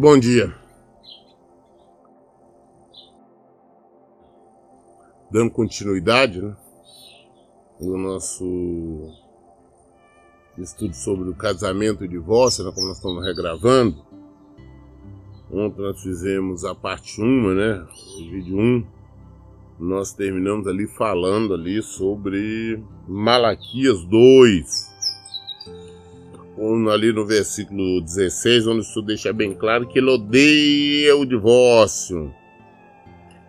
Bom dia. Dando continuidade né, no nosso estudo sobre o casamento e divórcio, né, como nós estamos regravando. Ontem nós fizemos a parte 1, né, o vídeo 1. Nós terminamos ali falando ali sobre Malaquias 2 ali no versículo 16, onde isso deixa bem claro que ele odeia o divórcio.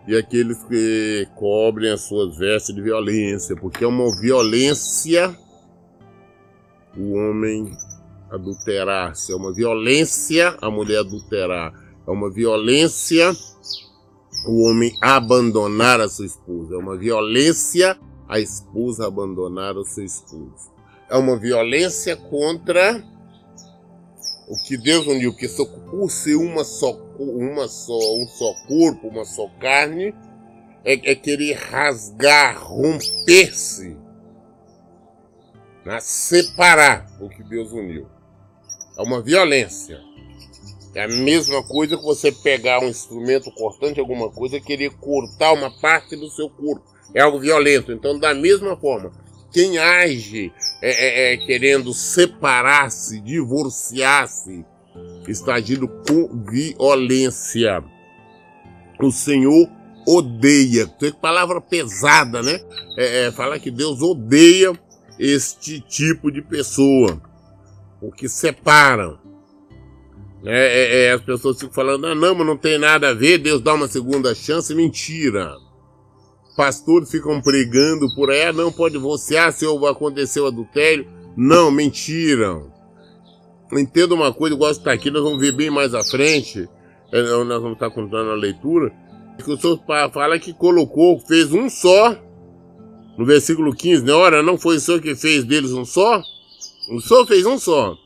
E aqueles que cobrem as suas vestes de violência, porque é uma violência o homem adulterar-se, é uma violência a mulher adulterar, é uma violência o homem abandonar a sua esposa, é uma violência a esposa abandonar o seu esposo. É uma violência contra o que Deus uniu, porque por ser uma só, uma só, um só corpo, uma só carne, é, é querer rasgar, romper-se, né? separar o que Deus uniu. É uma violência. É a mesma coisa que você pegar um instrumento cortante, alguma coisa, e querer cortar uma parte do seu corpo. É algo violento. Então, da mesma forma, quem age é, é, é, querendo separar-se, divorciar-se, está agindo com violência. O Senhor odeia. Tem palavra pesada, né? É, é, falar que Deus odeia este tipo de pessoa. O que separam. É, é, é, as pessoas ficam falando, ah, não, mas não tem nada a ver, Deus dá uma segunda chance. Mentira pastores ficam pregando por aí, ah, não pode divorciar se aconteceu adultério. Não, mentira. Entenda uma coisa, de estar aqui, nós vamos ver bem mais à frente, é, nós vamos estar contando a leitura, que o Senhor fala que colocou, fez um só, no versículo 15, né? Ora, não foi o Senhor que fez deles um só? O Senhor fez um só.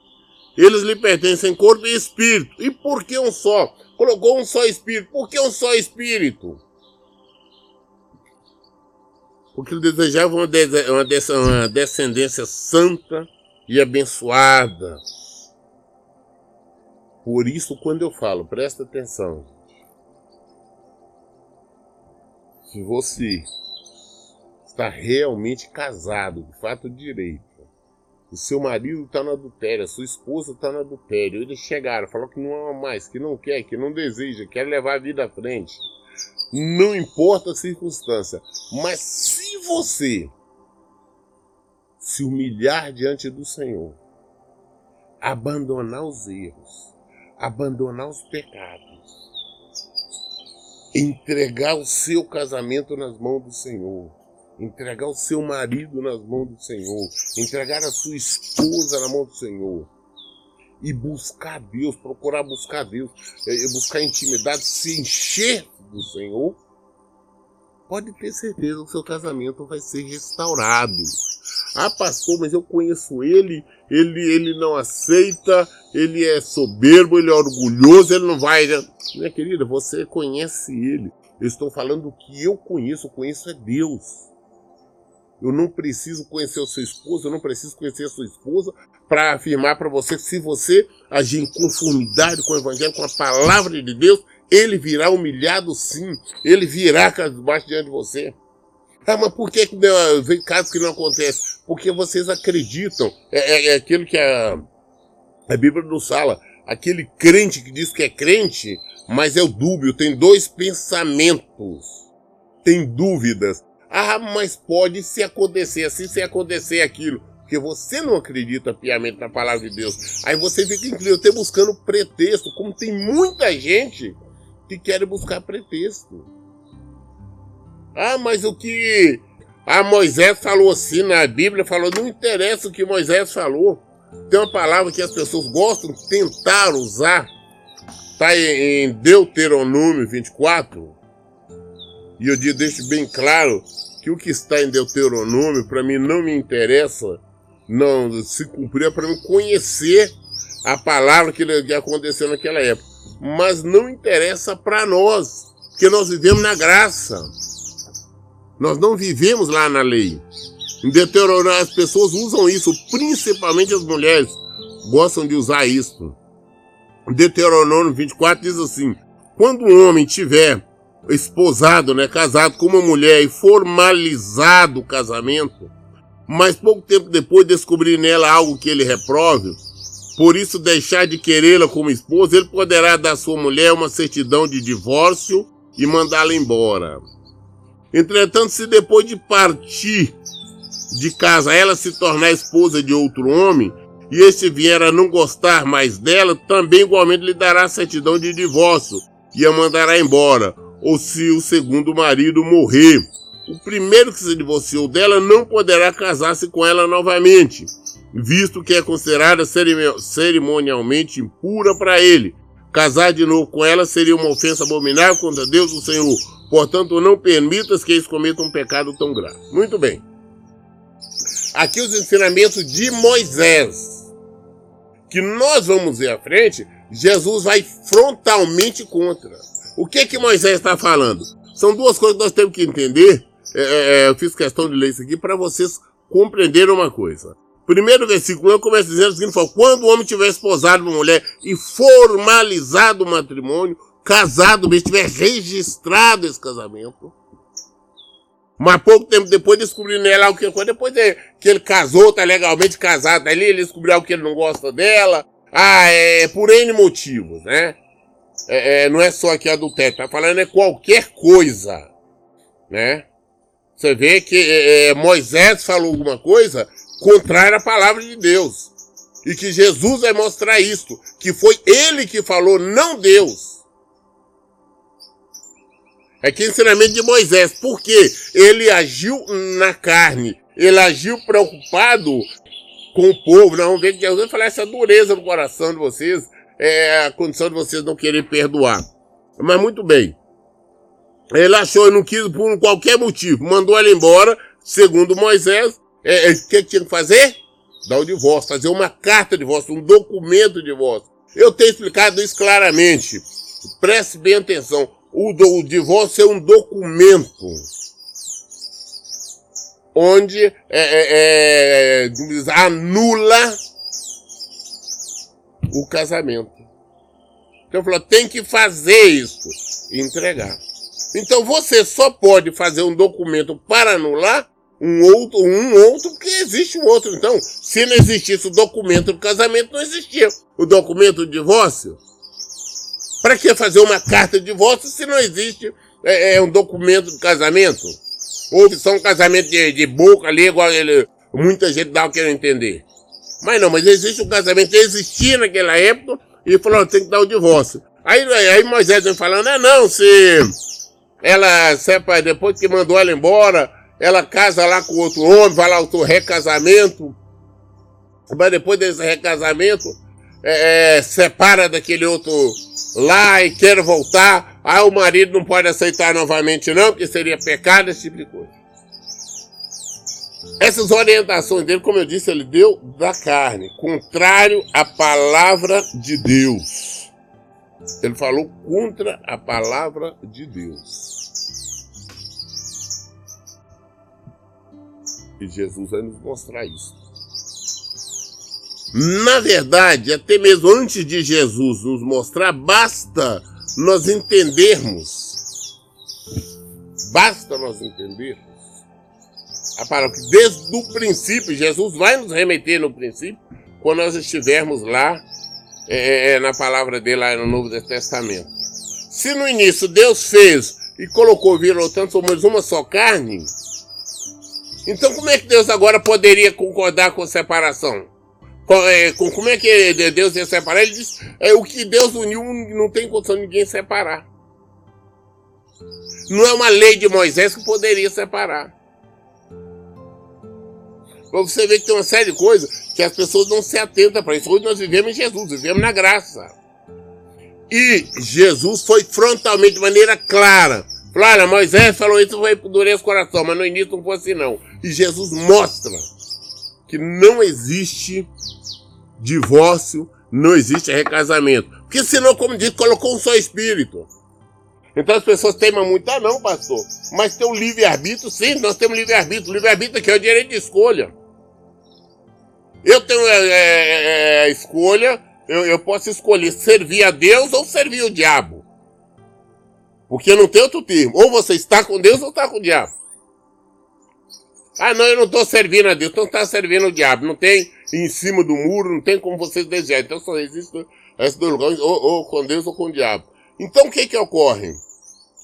Eles lhe pertencem corpo e espírito. E por que um só? Colocou um só espírito. Por que um só espírito? Porque ele desejava uma, uma descendência santa e abençoada. Por isso, quando eu falo, presta atenção. Se você está realmente casado, de fato direito, o seu marido está no adultério, a sua esposa está no adultério, eles chegaram, falaram que não ama mais, que não quer, que não deseja, quer levar a vida à frente não importa a circunstância. Mas se você se humilhar diante do Senhor, abandonar os erros, abandonar os pecados, entregar o seu casamento nas mãos do Senhor, entregar o seu marido nas mãos do Senhor, entregar a sua esposa na mão do Senhor, e buscar Deus, procurar buscar Deus, é, buscar intimidade, se encher do Senhor, pode ter certeza que o seu casamento vai ser restaurado. Ah, pastor, mas eu conheço ele, ele, ele não aceita, ele é soberbo, ele é orgulhoso, ele não vai. Né? Minha querida, você conhece ele. Eu estou falando que eu conheço, conheço é Deus. Eu não preciso conhecer o seu esposo, eu não preciso conhecer a sua esposa para afirmar para você que se você agir em conformidade com o Evangelho, com a palavra de Deus, ele virá humilhado sim. Ele virá baixo diante de você. Ah, mas por que, que vem casos que não acontece? Porque vocês acreditam. É, é, é aquilo que a, a Bíblia nos fala. Aquele crente que diz que é crente, mas é o dúbio, tem dois pensamentos. Tem dúvidas. Ah, mas pode se acontecer assim, se acontecer aquilo. Porque você não acredita piamente na palavra de Deus. Aí você fica incrível, até buscando pretexto, como tem muita gente que querem buscar pretexto. Ah, mas o que a Moisés falou assim na Bíblia, falou, não interessa o que Moisés falou. Tem uma palavra que as pessoas gostam de tentar usar. Está em Deuteronômio 24. E eu deixo bem claro que o que está em Deuteronômio, para mim, não me interessa não se cumprir, é para mim conhecer a palavra que aconteceu naquela época mas não interessa para nós, porque nós vivemos na graça. Nós não vivemos lá na lei. Em Deuteronômio, as pessoas usam isso, principalmente as mulheres gostam de usar isso. Deuteronômio 24 diz assim: quando um homem tiver esposado, né, casado com uma mulher e formalizado o casamento, mas pouco tempo depois descobrir nela algo que ele reprove, por isso deixar de querê-la como esposa, ele poderá dar à sua mulher uma certidão de divórcio e mandá-la embora. Entretanto, se depois de partir de casa ela se tornar esposa de outro homem, e este vier a não gostar mais dela, também igualmente lhe dará certidão de divórcio e a mandará embora, ou se o segundo marido morrer. O primeiro que se divorciou dela não poderá casar-se com ela novamente, visto que é considerada cerimonialmente impura para ele. Casar de novo com ela seria uma ofensa abominável contra Deus, o Senhor. Portanto, não permitas que eles cometam um pecado tão grave. Muito bem. Aqui os ensinamentos de Moisés, que nós vamos ver à frente, Jesus vai frontalmente contra. O que que Moisés está falando? São duas coisas que nós temos que entender. É, é, é eu fiz questão de ler isso aqui para vocês compreenderem uma coisa. Primeiro versículo, eu começo dizendo o seguinte: quando o homem tiver esposado uma mulher e formalizado o matrimônio, casado, mesmo tiver registrado esse casamento, mas pouco tempo depois descobriu nela o que depois de, que ele casou, tá legalmente casado ali, ele descobriu que ele não gosta dela, ah, é por N motivos, né? É, é, não é só aqui adultério, tá falando é qualquer coisa, né? Você vê que é, é, Moisés falou alguma coisa contrária à palavra de Deus. E que Jesus vai mostrar isto, que foi ele que falou, não Deus. É que ensinamento de Moisés, porque ele agiu na carne, ele agiu preocupado com o povo. Não, vem que Jesus falar essa dureza no coração de vocês, é a condição de vocês não querer perdoar. Mas muito bem. Ele achou, não quis por qualquer motivo, mandou ela embora, segundo Moisés. É, é, o que tinha que fazer? Dar o divórcio, fazer uma carta de divórcio, um documento de divórcio. Eu tenho explicado isso claramente. Preste bem atenção. O, do, o divórcio é um documento onde é, é, é, anula o casamento. Então falou, tem que fazer isso, entregar. Então você só pode fazer um documento para anular um outro, um outro, porque existe um outro. Então, se não existisse o documento do casamento, não existia o documento do divórcio. Para que fazer uma carta de divórcio se não existe é, é um documento do casamento? Houve só um casamento de, de boca ali, igual ele, muita gente dá o que não entender. Mas não, mas existe um casamento existia naquela época e falou, tem que dar o divórcio. Aí, aí Moisés vem falando, é não, se ela, sepa, depois que mandou ela embora, ela casa lá com outro homem, vai lá o recasamento, mas depois desse recasamento, é, é, separa daquele outro lá e quer voltar, aí o marido não pode aceitar novamente não, porque seria pecado, esse tipo de coisa. Essas orientações dele, como eu disse, ele deu da carne, contrário à palavra de Deus. Ele falou contra a palavra de Deus. E Jesus vai nos mostrar isso. Na verdade, até mesmo antes de Jesus nos mostrar, basta nós entendermos. Basta nós entendermos. A palavra que desde o princípio, Jesus vai nos remeter no princípio, quando nós estivermos lá, é, é na palavra dele, lá no Novo Testamento. Se no início Deus fez e colocou, virou tanto, somos uma só carne, então como é que Deus agora poderia concordar com separação? É, com, como é que Deus ia separar? Ele diz, é, o que Deus uniu não tem condição de ninguém separar. Não é uma lei de Moisés que poderia separar. Pra você ver que tem uma série de coisas que as pessoas não se atentam para isso. Hoje nós vivemos em Jesus, vivemos na graça. E Jesus foi frontalmente, de maneira clara. Claro, Moisés falou isso, foi dureza o coração, mas no início não foi assim não. E Jesus mostra que não existe divórcio, não existe recasamento. Porque senão, como diz, colocou um só espírito. Então as pessoas temam muito, ah não, pastor, mas tem o livre-arbítrio, sim, nós temos livre-arbítrio. Livre-arbítrio aqui é o direito de escolha. Eu tenho é, é, é, é escolha eu, eu posso escolher servir a Deus ou servir o diabo. Porque não tem outro termo. Ou você está com Deus ou está com o diabo. Ah, não, eu não estou servindo a Deus, então está servindo o diabo. Não tem em cima do muro, não tem como vocês desejarem. Então só existe esses dois lugares, ou, ou, com Deus ou com o diabo. Então o que que ocorre?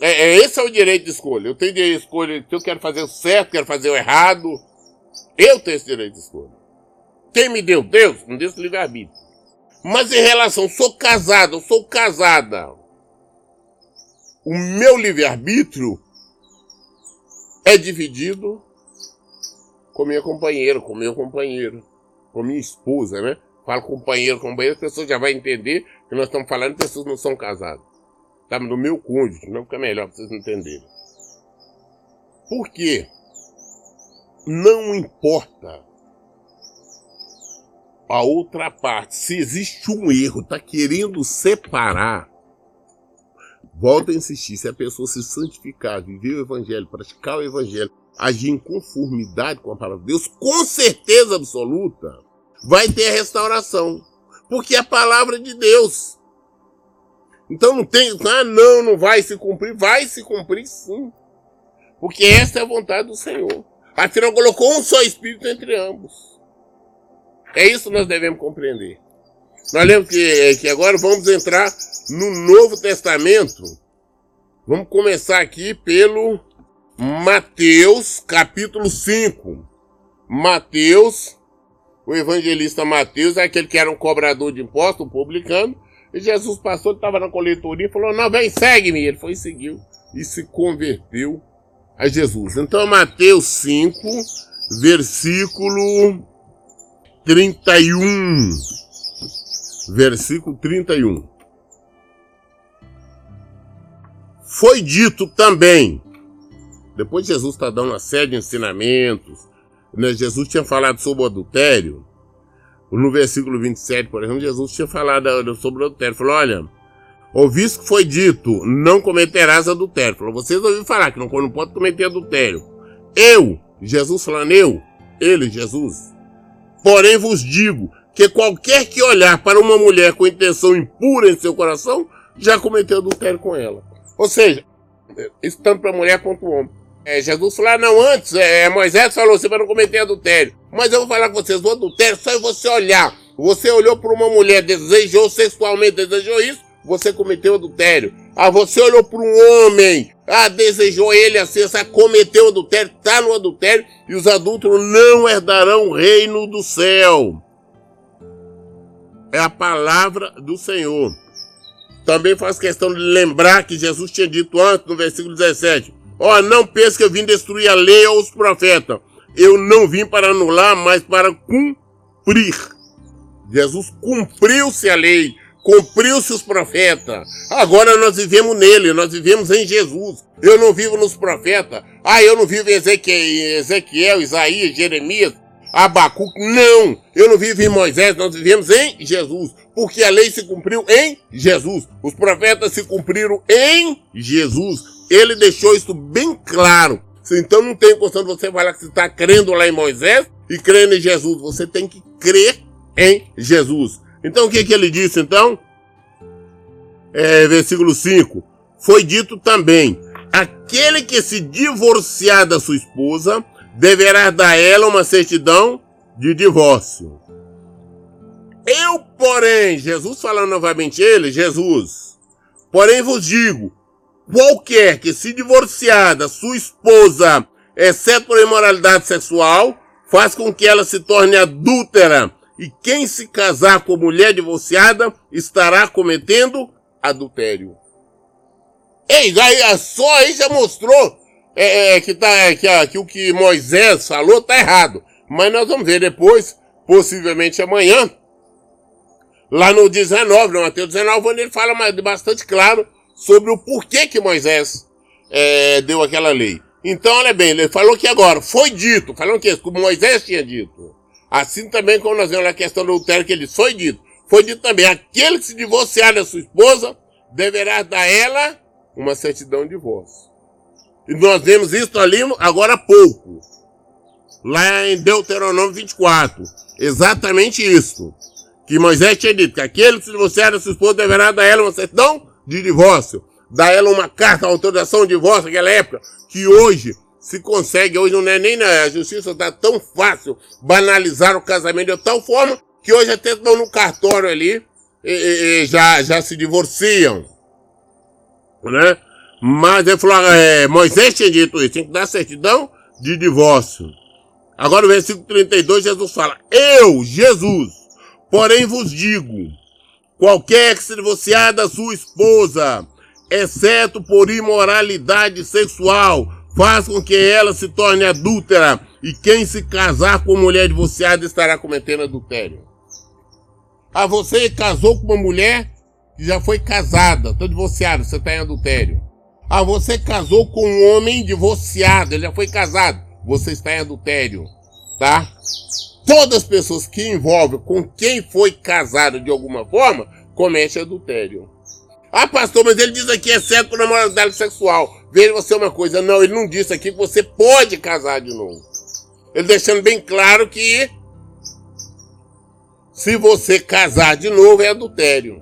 É, é, esse é o direito de escolha. Eu tenho direito de escolha se eu quero fazer o certo, quero fazer o errado. Eu tenho esse direito de escolha. Quem me deu? Deus, não deu livre-arbítrio. Mas em relação, sou casado, eu sou casada. O meu livre-arbítrio é dividido com minha companheira, com meu companheiro, com minha esposa, né? Falo companheiro, companheiro, as pessoas já vão entender que nós estamos falando pessoas não são casadas. Tá? No meu cônjuge, não fica melhor para vocês entenderem. Por quê? Não importa a outra parte, se existe um erro, está querendo separar, volto a insistir, se a pessoa se santificar, viver o evangelho, praticar o evangelho, agir em conformidade com a palavra de Deus, com certeza absoluta, vai ter a restauração. Porque é a palavra de Deus. Então não tem, ah, não, não vai se cumprir. Vai se cumprir sim. Porque essa é a vontade do Senhor. Afinal, colocou um só Espírito entre ambos. É isso que nós devemos compreender. Nós lemos que, que agora vamos entrar no Novo Testamento. Vamos começar aqui pelo Mateus, capítulo 5. Mateus, o evangelista Mateus, é aquele que era um cobrador de impostos, um publicano. E Jesus passou, estava na coletoria e falou: Não, vem, segue-me. Ele foi e seguiu e se converteu a Jesus. Então, Mateus 5, versículo 31. Versículo 31. Foi dito também, depois Jesus está dando uma série de ensinamentos, né? Jesus tinha falado sobre o adultério, no versículo 27, por exemplo, Jesus tinha falado sobre o adultério, falou, olha, ouviste que foi dito, não cometerás adultério, falou, vocês ouviram falar que não, não pode cometer adultério, eu, Jesus falando eu, ele, Jesus, Porém vos digo que qualquer que olhar para uma mulher com intenção impura em seu coração, já cometeu adultério com ela. Ou seja, isso tanto para a mulher quanto para o homem. É, Jesus falou, não, antes, é, Moisés falou você para não cometer adultério. Mas eu vou falar com vocês, o adultério só é você olhar. Você olhou para uma mulher, desejou sexualmente, desejou isso, você cometeu adultério. Ah, você olhou para um homem, ah, desejou ele assim, ah, cometeu adultério, está no adultério, e os adultos não herdarão o reino do céu. É a palavra do Senhor. Também faz questão de lembrar que Jesus tinha dito antes, no versículo 17: Ó, oh, não pense que eu vim destruir a lei ou os profetas. Eu não vim para anular, mas para cumprir. Jesus cumpriu-se a lei cumpriu-se os profetas. Agora nós vivemos nele, nós vivemos em Jesus. Eu não vivo nos profetas. Ah, eu não vivo em Ezequiel, Ezequiel Isaías, Jeremias, Abacuque. Não! Eu não vivo em Moisés, nós vivemos em Jesus. Porque a lei se cumpriu em Jesus. Os profetas se cumpriram em Jesus. Ele deixou isso bem claro. Então não tem questão de você falar que você está crendo lá em Moisés e crendo em Jesus. Você tem que crer em Jesus. Então o que, que ele disse então? É, versículo 5. Foi dito também: aquele que se divorciar da sua esposa deverá dar a ela uma certidão de divórcio. Eu, porém, Jesus falando novamente ele, Jesus, porém vos digo, qualquer que se divorciar da sua esposa, exceto por imoralidade sexual, faz com que ela se torne adúltera e quem se casar com mulher divorciada estará cometendo adultério. Ei, aí, só aí já mostrou é, é, que, tá, é, que, que o que Moisés falou está errado. Mas nós vamos ver depois, possivelmente amanhã, lá no 19, no Mateus 19, onde ele fala bastante claro sobre o porquê que Moisés é, deu aquela lei. Então, olha bem, ele falou que agora foi dito, falando que como Moisés tinha dito. Assim também como nós vemos na questão do adultério que ele foi dito. Foi dito também, aquele que se divorciar da sua esposa, deverá dar a ela uma certidão de divórcio. E nós vemos isso ali agora há pouco. Lá em Deuteronômio 24. Exatamente isso. que Moisés tinha dito que aquele que se divorciar da sua esposa deverá dar a ela uma certidão de divórcio. A ela uma carta, autorização de divórcio naquela época, que hoje se consegue, hoje não é nem na justiça, está tão fácil banalizar o casamento de tal forma que hoje até estão no cartório ali e, e, e já, já se divorciam. Né? Mas ele falou, é, Moisés tinha dito isso, tem que dar certidão de divórcio. Agora o versículo 32, Jesus fala, Eu, Jesus, porém vos digo, qualquer que se divorciar da sua esposa, exceto por imoralidade sexual, faz com que ela se torne adúltera, e quem se casar com mulher divorciada estará cometendo adultério. Ah, você casou com uma mulher que já foi casada, está divorciada, você está em adultério. Ah, você casou com um homem divorciado, ele já foi casado, você está em adultério, tá? Todas as pessoas que envolvem com quem foi casado de alguma forma, cometem adultério. Ah, pastor, mas ele diz aqui é certo por namoralidade sexual. Veja você uma coisa, não, ele não disse aqui que você pode casar de novo. Ele deixando bem claro que se você casar de novo é adultério.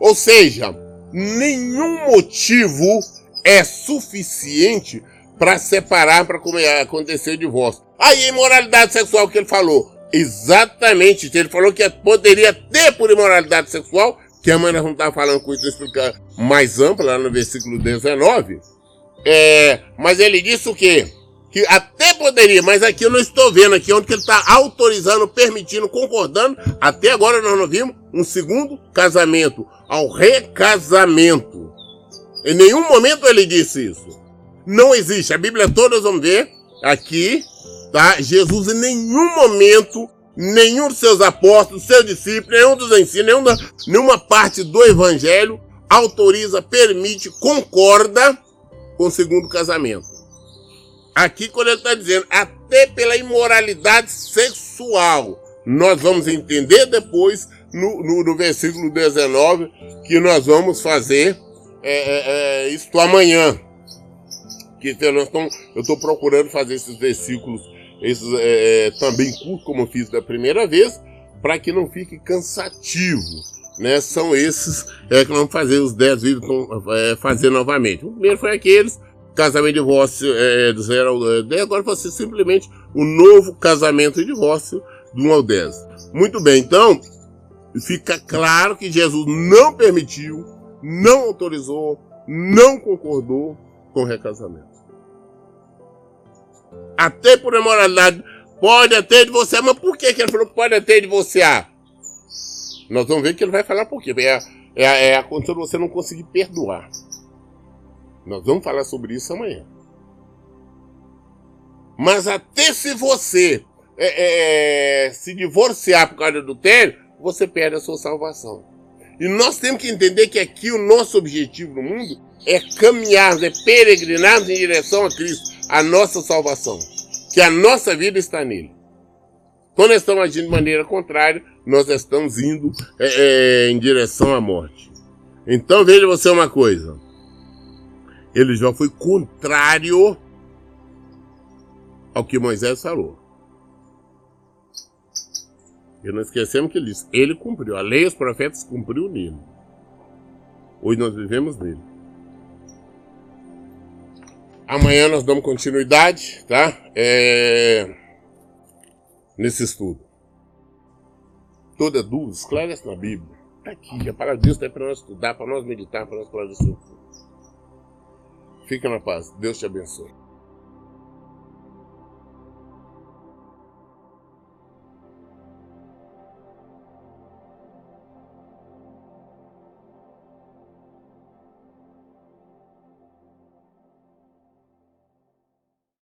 Ou seja, nenhum motivo é suficiente para separar, para acontecer o divórcio. Aí, imoralidade sexual que ele falou. Exatamente, ele falou que poderia ter por imoralidade sexual, que a mãe não está falando com isso, explicar mais ampla, lá no versículo 19. É, mas ele disse o quê? Que até poderia, mas aqui eu não estou vendo, aqui onde ele está autorizando, permitindo, concordando. Até agora nós não vimos um segundo casamento ao recasamento. Em nenhum momento ele disse isso. Não existe. A Bíblia toda, vamos ver aqui, tá? Jesus em nenhum momento, nenhum dos seus apóstolos, seus discípulos, nenhum dos ensinos, nenhuma, nenhuma parte do evangelho autoriza, permite, concorda com o segundo casamento. Aqui, quando ele está dizendo, até pela imoralidade sexual, nós vamos entender depois no, no, no versículo 19 que nós vamos fazer é, é, é, isto amanhã. Que eu estou procurando fazer esses versículos esses, é, é, também curtos, como eu fiz da primeira vez, para que não fique cansativo. Né? São esses é, que vamos fazer os 10 vídeos é, fazer novamente. O primeiro foi aqueles, casamento e divórcio é, do 0 ao 10, agora vai ser simplesmente o novo casamento e divórcio do 1 ao 10. Muito bem, então, fica claro que Jesus não permitiu, não autorizou, não concordou com o recasamento. Até por imoralidade, pode até divorciar, mas por que, que ele falou pode até divorciar? Nós vamos ver que ele vai falar por quê. É, é, é a condição de você não conseguir perdoar. Nós vamos falar sobre isso amanhã. Mas até se você é, é, se divorciar por causa do adultério, você perde a sua salvação. E nós temos que entender que aqui o nosso objetivo no mundo é caminharmos, é peregrinarmos em direção a Cristo, a nossa salvação. Que a nossa vida está nele. Quando estamos agindo de maneira contrária, nós estamos indo é, é, em direção à morte. Então veja você uma coisa. Ele já foi contrário ao que Moisés falou. E não esquecemos que ele disse, ele cumpriu. A lei e os profetas cumpriu nele. Hoje nós vivemos nele. Amanhã nós damos continuidade, tá? É... Nesse estudo. Toda dúvida, esclarece na Bíblia. Está aqui, a palavra de Deus está para nós estudar, para nós meditar, para nós esclarecer. Fica na paz. Deus te abençoe.